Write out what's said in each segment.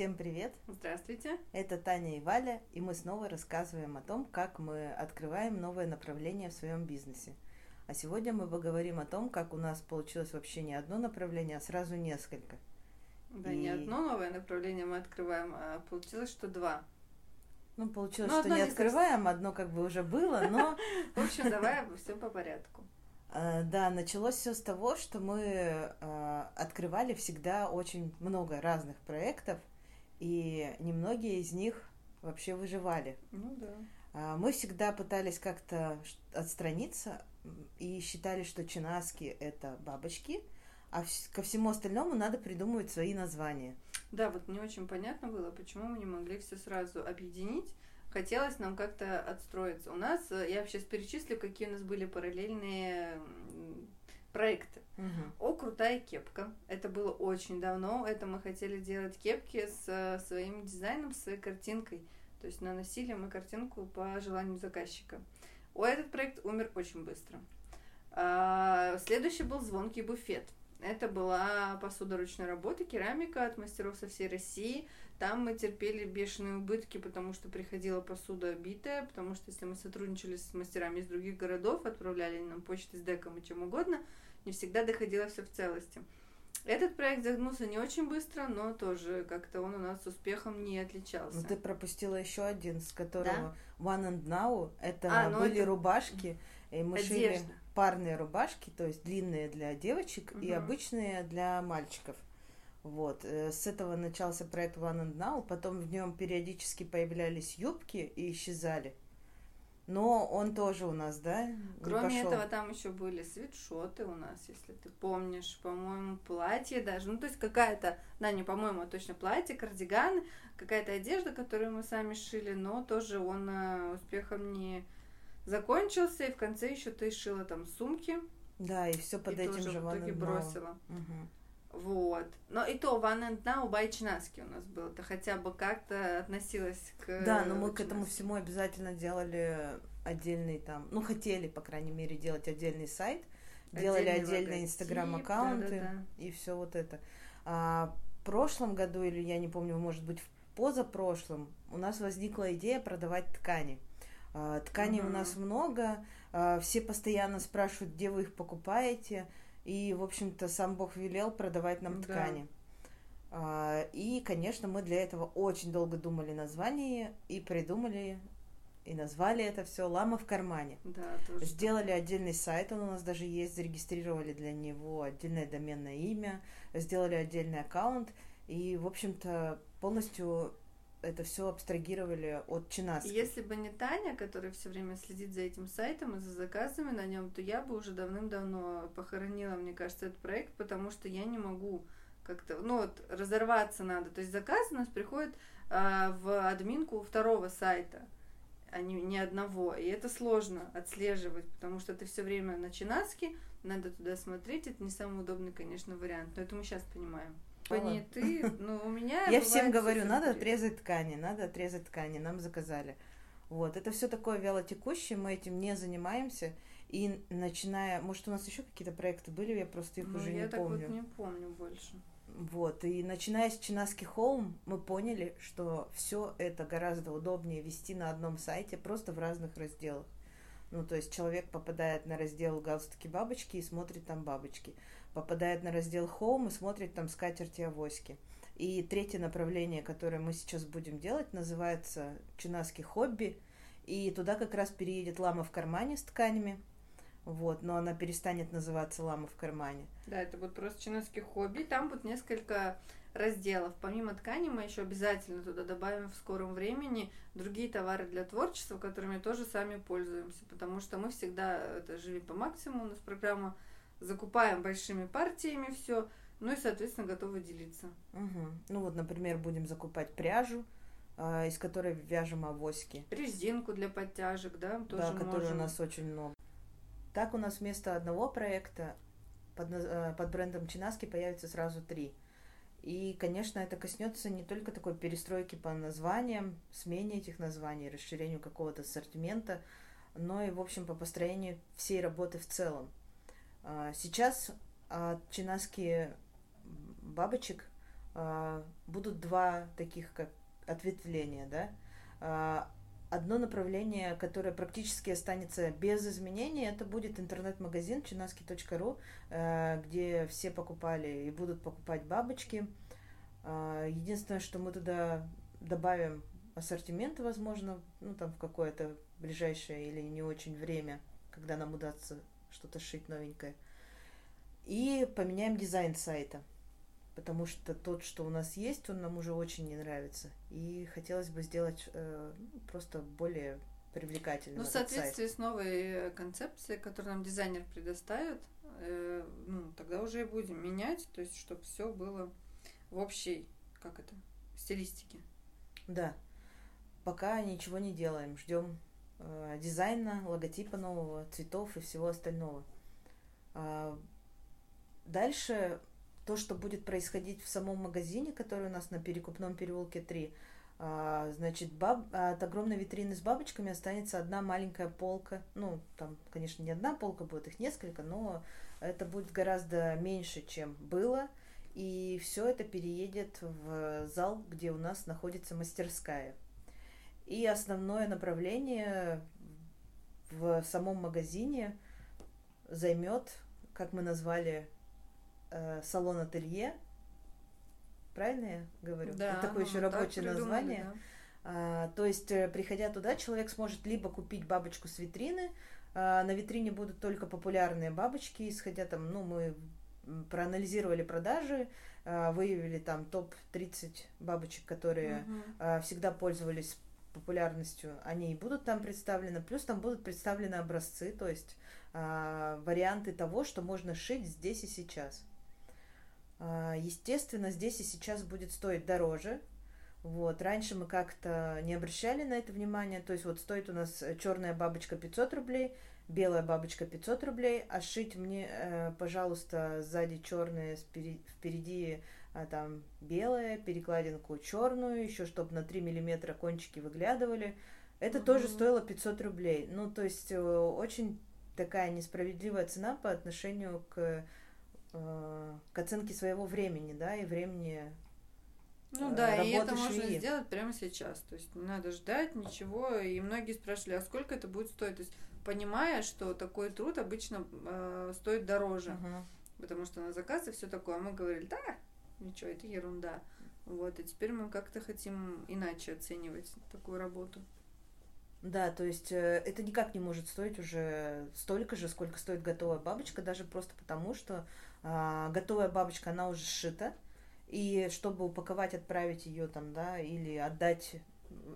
Всем привет! Здравствуйте! Это Таня и Валя, и мы снова рассказываем о том, как мы открываем новое направление в своем бизнесе. А сегодня мы поговорим о том, как у нас получилось вообще не одно направление, а сразу несколько. Да, и... не одно новое направление мы открываем, а получилось, что два. Ну, получилось, но что не открываем, одно как бы уже было, но... В общем, давай все по порядку. А, да, началось все с того, что мы а, открывали всегда очень много разных проектов, и немногие из них вообще выживали. Ну да. А, мы всегда пытались как-то отстраниться и считали, что чинаски это бабочки, а ко всему остальному надо придумывать свои названия. Да, вот не очень понятно было, почему мы не могли все сразу объединить. Хотелось нам как-то отстроиться. У нас, э, я сейчас перечислю, какие у нас были параллельные проекты. Угу. О, крутая кепка. Это было очень давно. Это мы хотели делать кепки с э, своим дизайном, с картинкой. То есть наносили мы картинку по желанию заказчика. О, этот проект умер очень быстро. А, следующий был звонкий буфет. Это была посуда ручной работы, керамика от мастеров со всей России. Там мы терпели бешеные убытки, потому что приходила посуда битая, потому что если мы сотрудничали с мастерами из других городов, отправляли нам почты с деком и чем угодно, не всегда доходило все в целости. Этот проект загнулся не очень быстро, но тоже как-то он у нас успехом не отличался. Но ну, ты пропустила еще один, с которого да? One and Now. Это а, ну были это... рубашки, и мы Одежда. шили парные рубашки, то есть длинные для девочек угу. и обычные для мальчиков. Вот. Э, с этого начался проект One and Now, потом в нем периодически появлялись юбки и исчезали. Но он тоже у нас, да? Кроме этого, там еще были свитшоты у нас, если ты помнишь, по-моему, платье даже. Ну, то есть какая-то, да, не по-моему, а точно платье, кардиган, какая-то одежда, которую мы сами шили, но тоже он э, успехом не закончился, и в конце еще ты шила там сумки. Да, и все под и этим тоже же в итоге бросила. Угу. Вот. Но и то One and Now Байчнаски у нас был. Это хотя бы как-то относилось к... Да, но мы к этому всему обязательно делали отдельный там... Ну, хотели, по крайней мере, делать отдельный сайт. Делали отдельные инстаграм-аккаунты да, да, да. и все вот это. А в прошлом году, или я не помню, может быть, в позапрошлом, у нас возникла идея продавать ткани. А, тканей угу. у нас много, а, все постоянно спрашивают, где вы их покупаете. И, в общем-то, сам Бог велел продавать нам да. ткани. А, и, конечно, мы для этого очень долго думали название и придумали и назвали это все «Лама в кармане». Да, тоже Сделали отдельный сайт, он у нас даже есть, зарегистрировали для него отдельное доменное имя, сделали отдельный аккаунт, и, в общем-то, полностью это все абстрагировали от Чинаски. Если бы не Таня, которая все время следит за этим сайтом и за заказами на нем, то я бы уже давным-давно похоронила, мне кажется, этот проект, потому что я не могу как-то, ну вот, разорваться надо. То есть заказ у нас приходит а, в админку второго сайта, а не, не одного. И это сложно отслеживать, потому что ты все время на Чинаске, надо туда смотреть. Это не самый удобный, конечно, вариант. Но это мы сейчас понимаем ты, ну у меня. Я всем говорю, надо отрезать ткани, надо отрезать ткани, нам заказали. Вот, это все такое вялотекущее, мы этим не занимаемся. И начиная, может, у нас еще какие-то проекты были, я просто их ну, уже не так помню. Я вот не помню больше. Вот, и начиная с Чинаски Холм, мы поняли, что все это гораздо удобнее вести на одном сайте, просто в разных разделах. Ну, то есть человек попадает на раздел галстуки бабочки и смотрит там бабочки попадает на раздел Home и смотрит там скатерти авоськи. И третье направление, которое мы сейчас будем делать, называется «Чинаски хобби». И туда как раз переедет лама в кармане с тканями. Вот, но она перестанет называться лама в кармане. Да, это будет просто чинаски хобби. Там будет несколько разделов. Помимо ткани мы еще обязательно туда добавим в скором времени другие товары для творчества, которыми тоже сами пользуемся, потому что мы всегда, это живи по максимуму, у нас программа закупаем большими партиями все, ну и, соответственно, готовы делиться. Угу. Ну вот, например, будем закупать пряжу, э, из которой вяжем авоськи. Резинку для подтяжек, да, тоже Да, которой у нас очень много. Так у нас вместо одного проекта под, э, под брендом Чинаски появится сразу три. И, конечно, это коснется не только такой перестройки по названиям, смене этих названий, расширению какого-то ассортимента, но и, в общем, по построению всей работы в целом. А, сейчас от чинаски бабочек э, будут два таких как ответвления, да. Одно направление, которое практически останется без изменений, это будет интернет-магазин чинаски.ру, э, где все покупали и будут покупать бабочки. Единственное, что мы туда добавим ассортимент, возможно, ну там в какое-то ближайшее или не очень время, когда нам удастся что-то шить новенькое. И поменяем дизайн сайта, потому что тот, что у нас есть, он нам уже очень не нравится. И хотелось бы сделать э, просто более привлекательным. Ну, в соответствии сайт. с новой э, концепцией, которую нам дизайнер предоставит, э, ну, тогда уже и будем менять, то есть, чтобы все было в общей, как это, стилистике. Да. Пока ничего не делаем, ждем э, дизайна, логотипа нового, цветов и всего остального. Э, дальше то, что будет происходить в самом магазине, который у нас на Перекупном переулке 3, а, значит, баб... от огромной витрины с бабочками останется одна маленькая полка. Ну, там, конечно, не одна полка будет, их несколько, но это будет гораздо меньше, чем было. И все это переедет в зал, где у нас находится мастерская. И основное направление в самом магазине займет, как мы назвали, э, салон-ателье. Правильно я говорю? Да, Это такое еще рабочее название. Да. А, то есть, э, приходя туда, человек сможет либо купить бабочку с витрины, а, на витрине будут только популярные бабочки, исходя там, ну, мы проанализировали продажи, а, выявили там топ-30 бабочек, которые угу. всегда пользовались популярностью, они и будут там представлены, плюс там будут представлены образцы, то есть э, варианты того, что можно шить здесь и сейчас. Э, естественно, здесь и сейчас будет стоить дороже. Вот. Раньше мы как-то не обращали на это внимание, то есть вот стоит у нас черная бабочка 500 рублей, белая бабочка 500 рублей, а шить мне, э, пожалуйста, сзади черная, впереди а там белая, перекладинку черную, еще чтобы на 3 миллиметра кончики выглядывали. Это mm-hmm. тоже стоило 500 рублей. Ну, то есть э, очень такая несправедливая цена по отношению к, э, к оценке своего времени, да, и времени ну э, да, и это можно сделать прямо сейчас. То есть не надо ждать ничего. И многие спрашивали, а сколько это будет стоить? То есть понимая, что такой труд обычно э, стоит дороже. Uh-huh. Потому что на заказ и все такое. А мы говорили, да, ничего, это ерунда. Вот, и теперь мы как-то хотим иначе оценивать такую работу. Да, то есть э, это никак не может стоить уже столько же, сколько стоит готовая бабочка, даже просто потому, что э, готовая бабочка, она уже сшита, и чтобы упаковать, отправить ее там, да, или отдать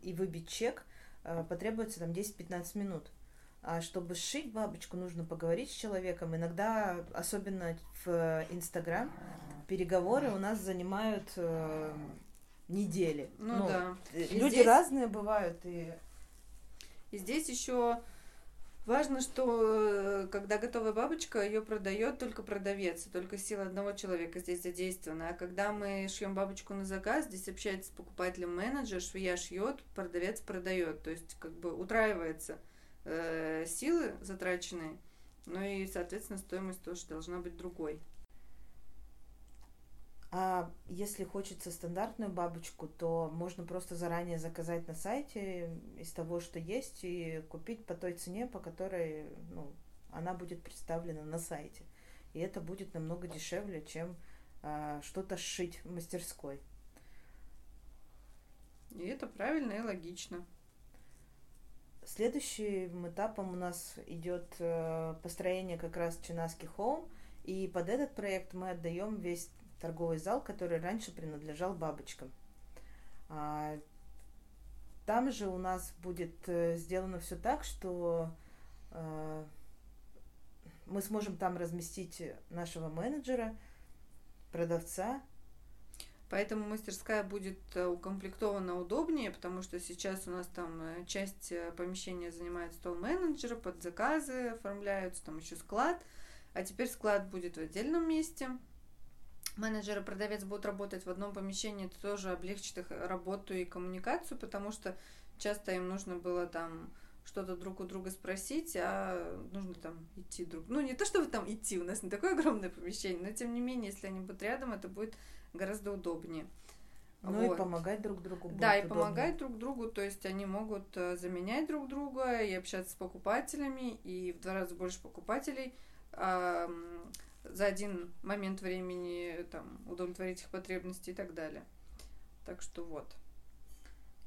и выбить чек, э, потребуется там 10-15 минут. А чтобы сшить бабочку, нужно поговорить с человеком. Иногда, особенно в Инстаграм, переговоры у нас занимают э, недели. Ну, ну да. Э, люди здесь... разные бывают и. И здесь еще важно, что э, когда готовая бабочка, ее продает только продавец, только сила одного человека здесь задействована. А когда мы шьем бабочку на заказ, здесь общается с покупателем менеджер, швея шьет, продавец продает. То есть как бы утраивается э, силы затраченные, ну и, соответственно, стоимость тоже должна быть другой. А если хочется стандартную бабочку, то можно просто заранее заказать на сайте из того, что есть, и купить по той цене, по которой ну, она будет представлена на сайте. И это будет намного дешевле, чем а, что-то сшить в мастерской. И это правильно и логично. Следующим этапом у нас идет э, построение как раз Чинаски Хоум. И под этот проект мы отдаем весь торговый зал, который раньше принадлежал бабочкам. А, там же у нас будет э, сделано все так, что э, мы сможем там разместить нашего менеджера, продавца. Поэтому мастерская будет э, укомплектована удобнее, потому что сейчас у нас там часть помещения занимает стол менеджера, под заказы оформляются, там еще склад. А теперь склад будет в отдельном месте менеджер и продавец будут работать в одном помещении, это тоже облегчит их работу и коммуникацию, потому что часто им нужно было там что-то друг у друга спросить, а нужно там идти друг. Ну, не то, чтобы там идти, у нас не такое огромное помещение, но тем не менее, если они будут рядом, это будет гораздо удобнее. Ну вот. и помогать друг другу. Будет да, и удобно. помогать друг другу, то есть они могут э, заменять друг друга и общаться с покупателями, и в два раза больше покупателей за один момент времени там, удовлетворить их потребности и так далее. Так что вот.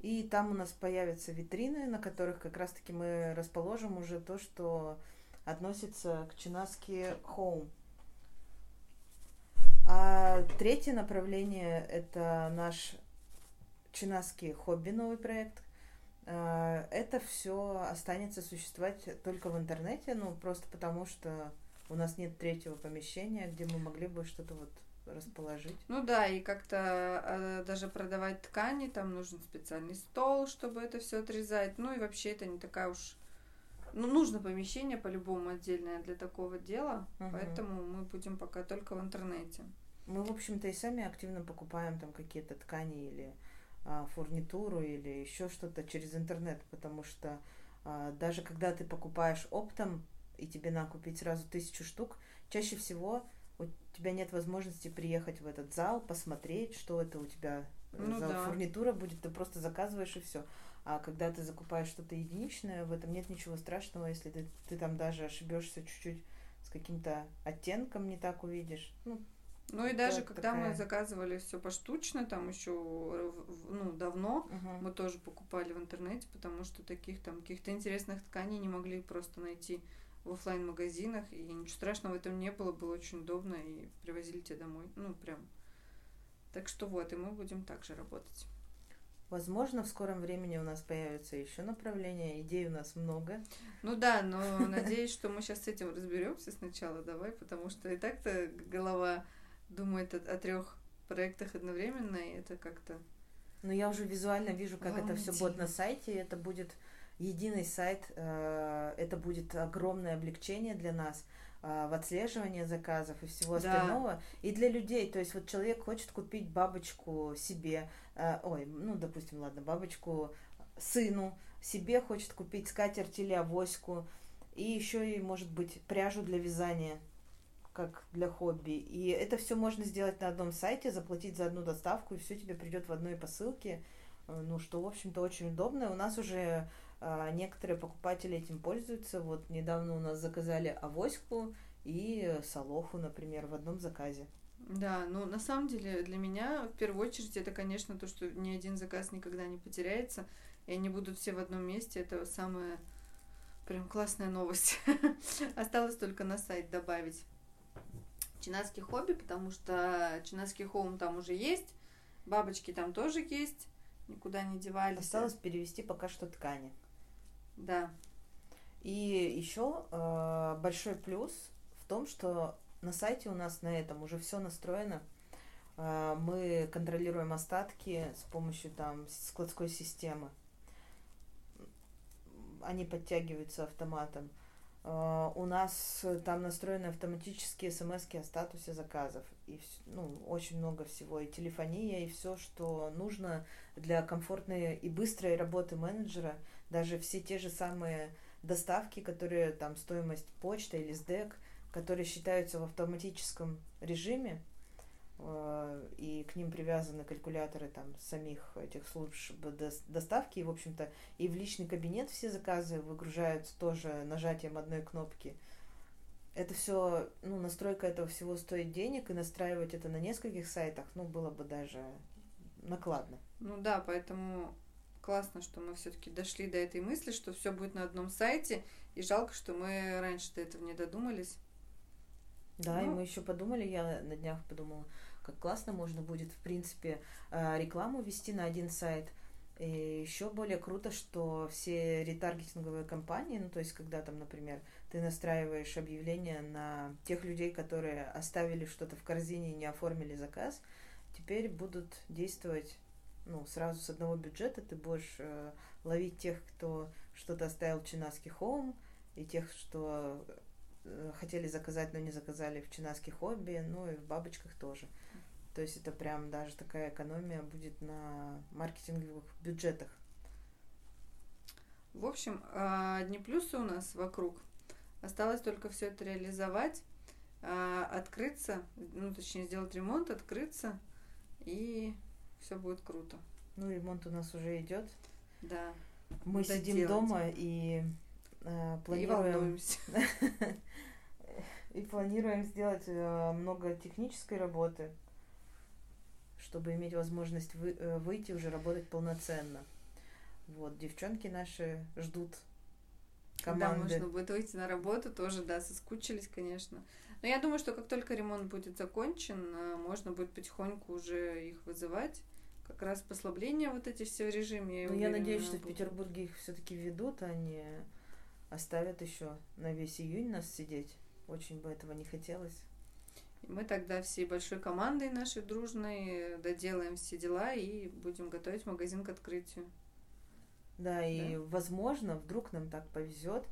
И там у нас появятся витрины, на которых как раз-таки мы расположим уже то, что относится к Чинаски Home. А третье направление – это наш Чинаский хобби, новый проект. А, это все останется существовать только в интернете, ну, просто потому что у нас нет третьего помещения, где мы могли бы что-то вот расположить. Ну да, и как-то э, даже продавать ткани, там нужен специальный стол, чтобы это все отрезать. Ну и вообще это не такая уж ну, нужно помещение по-любому отдельное для такого дела, угу. поэтому мы будем пока только в интернете. Мы, в общем-то, и сами активно покупаем там какие-то ткани или а, фурнитуру или еще что-то через интернет, потому что а, даже когда ты покупаешь оптом и тебе надо купить сразу тысячу штук, чаще всего у тебя нет возможности приехать в этот зал, посмотреть, что это у тебя ну, за да. фурнитура будет, ты просто заказываешь и все. А когда ты закупаешь что-то единичное, в этом нет ничего страшного, если ты, ты там даже ошибешься чуть-чуть с каким-то оттенком, не так увидишь. Ну, ну и даже когда такая... мы заказывали все поштучно, там еще ну, давно, угу. мы тоже покупали в интернете, потому что таких там каких-то интересных тканей не могли просто найти в офлайн магазинах и ничего страшного в этом не было, было очень удобно, и привозили тебе домой. Ну, прям. Так что вот, и мы будем также работать. Возможно, в скором времени у нас появится еще направление, идей у нас много. Ну да, но надеюсь, что мы сейчас с этим разберемся сначала, давай, потому что и так-то голова думает о, о трех проектах одновременно, и это как-то. Ну я уже визуально вижу, как это все будет на сайте, это будет единый сайт, э, это будет огромное облегчение для нас э, в отслеживании заказов и всего остального. Да. И для людей, то есть вот человек хочет купить бабочку себе, э, ой, ну, допустим, ладно, бабочку сыну, себе хочет купить скатерть или авоську, и еще и, может быть, пряжу для вязания как для хобби. И это все можно сделать на одном сайте, заплатить за одну доставку, и все тебе придет в одной посылке. Ну, что, в общем-то, очень удобно. У нас уже некоторые покупатели этим пользуются. Вот недавно у нас заказали авоську и солоху, например, в одном заказе. Да, ну на самом деле для меня в первую очередь это, конечно, то, что ни один заказ никогда не потеряется, и они будут все в одном месте. Это самая прям классная новость. Осталось только на сайт добавить чинаский хобби, потому что чинаский хоум там уже есть, бабочки там тоже есть, никуда не девались. Осталось перевести пока что ткани. Да. И еще э, большой плюс в том, что на сайте у нас на этом уже все настроено. Э, мы контролируем остатки с помощью там складской системы. Они подтягиваются автоматом. Э, у нас там настроены автоматические смс о статусе заказов. И ну, очень много всего. И телефония, и все, что нужно для комфортной и быстрой работы менеджера – даже все те же самые доставки, которые там стоимость почта или СДЭК, которые считаются в автоматическом режиме, э, и к ним привязаны калькуляторы там самих этих служб доставки, и, в общем-то, и в личный кабинет все заказы выгружаются тоже нажатием одной кнопки. Это все, ну, настройка этого всего стоит денег, и настраивать это на нескольких сайтах, ну, было бы даже накладно. Ну да, поэтому классно, что мы все-таки дошли до этой мысли, что все будет на одном сайте, и жалко, что мы раньше до этого не додумались. Да, ну. и мы еще подумали, я на днях подумала, как классно можно будет, в принципе, э, рекламу вести на один сайт. И еще более круто, что все ретаргетинговые компании, ну то есть когда там, например, ты настраиваешь объявление на тех людей, которые оставили что-то в корзине и не оформили заказ, теперь будут действовать ну, сразу с одного бюджета ты будешь э, ловить тех, кто что-то оставил в Чинаский Хоум, и тех, что э, хотели заказать, но не заказали в Чинаский Хобби, ну и в Бабочках тоже. То есть это прям даже такая экономия будет на маркетинговых бюджетах. В общем, а, одни плюсы у нас вокруг. Осталось только все это реализовать, а, открыться, ну, точнее, сделать ремонт, открыться, и все будет круто. Ну, ремонт у нас уже идет. Да. Мы Доделать. сидим дома и э, планируем... И, и планируем сделать э, много технической работы, чтобы иметь возможность вы, э, выйти уже работать полноценно. Вот, девчонки наши ждут команды. Да, можно будет выйти на работу тоже, да, соскучились, конечно. Но я думаю, что как только ремонт будет закончен, э, можно будет потихоньку уже их вызывать. Как раз послабления вот эти все в режиме. Я, ну, я надеюсь, что в Петербурге их все-таки ведут, а не оставят еще на весь июнь нас сидеть. Очень бы этого не хотелось. И мы тогда всей большой командой нашей дружной доделаем все дела и будем готовить магазин к открытию. Да, и да? возможно, вдруг нам так повезет,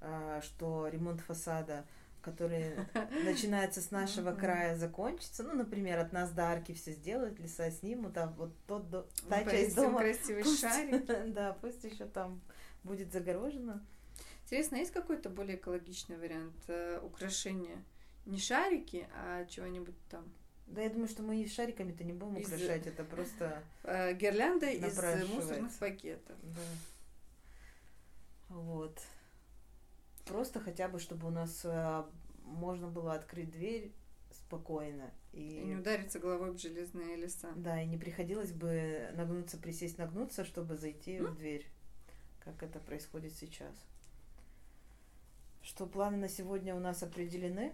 а, что ремонт фасада, который начинается с нашего края, закончится. Ну, например, от нас до арки все сделают, леса снимут, а вот тот, та часть дома... красивый шарик. Да, пусть еще там будет загорожено. Интересно, есть какой-то более экологичный вариант э, украшения? Не шарики, а чего-нибудь там да, я думаю, что мы и шариками-то не будем из... украшать, это просто... Э, гирлянда из мусорных пакетов. Да. Вот. Просто хотя бы, чтобы у нас э, можно было открыть дверь спокойно. И... и не удариться головой в железные леса. Да, и не приходилось бы нагнуться, присесть, нагнуться, чтобы зайти mm? в дверь, как это происходит сейчас. Что планы на сегодня у нас определены?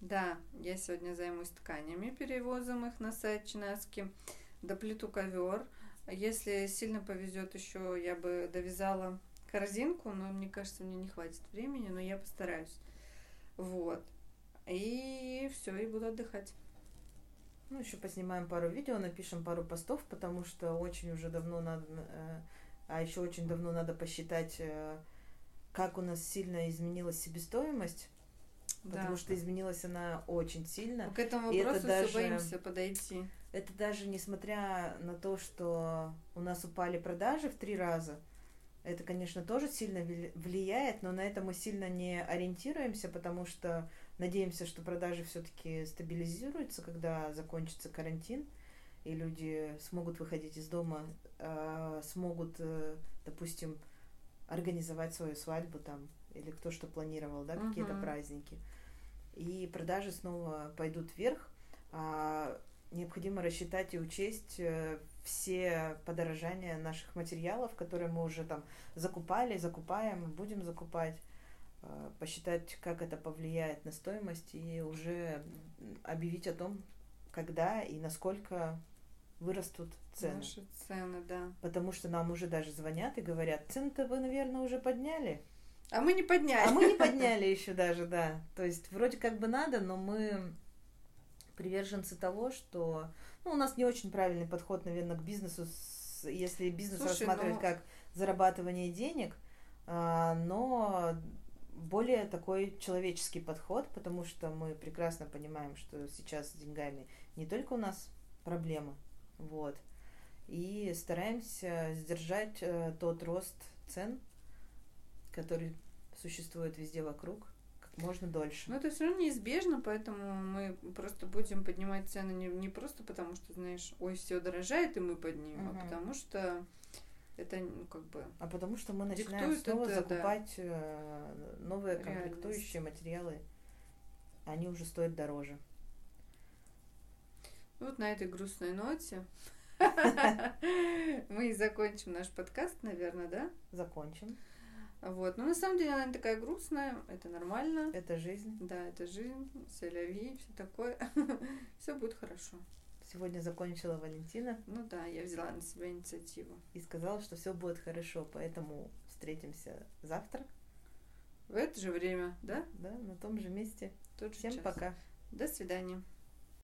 Да, я сегодня займусь тканями, перевозом их на сайт Чинаски, доплету ковер. Если сильно повезет еще, я бы довязала корзинку, но мне кажется, мне не хватит времени, но я постараюсь. Вот. И все, и буду отдыхать. Ну, еще поснимаем пару видео, напишем пару постов, потому что очень уже давно надо, э, а еще очень давно надо посчитать, э, как у нас сильно изменилась себестоимость потому да. что изменилась она очень сильно. К этому вопросу все даже, боимся подойти. Это даже несмотря на то, что у нас упали продажи в три раза, это, конечно, тоже сильно влияет, но на это мы сильно не ориентируемся, потому что надеемся, что продажи все-таки стабилизируются, когда закончится карантин, и люди смогут выходить из дома, а, смогут, э, допустим, организовать свою свадьбу там или кто что планировал, да, какие-то uh-huh. праздники. И продажи снова пойдут вверх. А необходимо рассчитать и учесть э, все подорожания наших материалов, которые мы уже там закупали, закупаем, будем закупать, а, посчитать, как это повлияет на стоимость и уже объявить о том, когда и насколько вырастут цены. Наши цены, да. Потому что нам уже даже звонят и говорят, цены-то вы, наверное, уже подняли. А мы не подняли. А мы не подняли еще даже, да. То есть вроде как бы надо, но мы приверженцы того, что ну, у нас не очень правильный подход, наверное, к бизнесу, если бизнес Слушай, рассматривать ну... как зарабатывание денег, а, но более такой человеческий подход, потому что мы прекрасно понимаем, что сейчас с деньгами не только у нас проблема, вот, и стараемся сдержать э, тот рост цен, который существует везде вокруг, можно дольше. Но это все равно неизбежно, поэтому мы просто будем поднимать цены не, не просто потому, что, знаешь, ой, все дорожает, и мы поднимем, угу. а потому что это, ну, как бы... А потому что мы начинаем снова это, закупать да. Э, новые комплектующие Реальность. материалы. Они уже стоят дороже. Вот на этой грустной ноте мы и закончим наш подкаст, наверное, да? Закончим. Вот. Но на самом деле она не такая грустная, это нормально. Это жизнь. Да, это жизнь, селяви, все такое. все будет хорошо. Сегодня закончила Валентина. Ну да, я взяла на себя инициативу. И сказала, что все будет хорошо, поэтому встретимся завтра. В это же время, да? Да, на том же месте. Тот же Всем час. пока. До свидания.